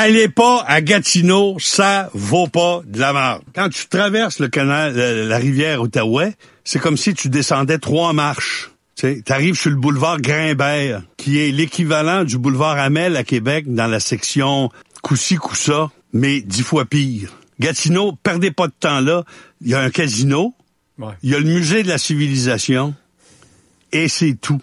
allez pas à Gatineau, ça vaut pas de la merde. Quand tu traverses le canal, la, rivière Outaouais, c'est comme si tu descendais trois marches. Tu arrives sur le boulevard Grimbert, qui est l'équivalent du boulevard Amel à Québec dans la section Coussi-Coussa, mais dix fois pire. Gatineau, perdez pas de temps là. Il y a un casino, Ouais. il y a le musée de la civilisation, et c'est tout.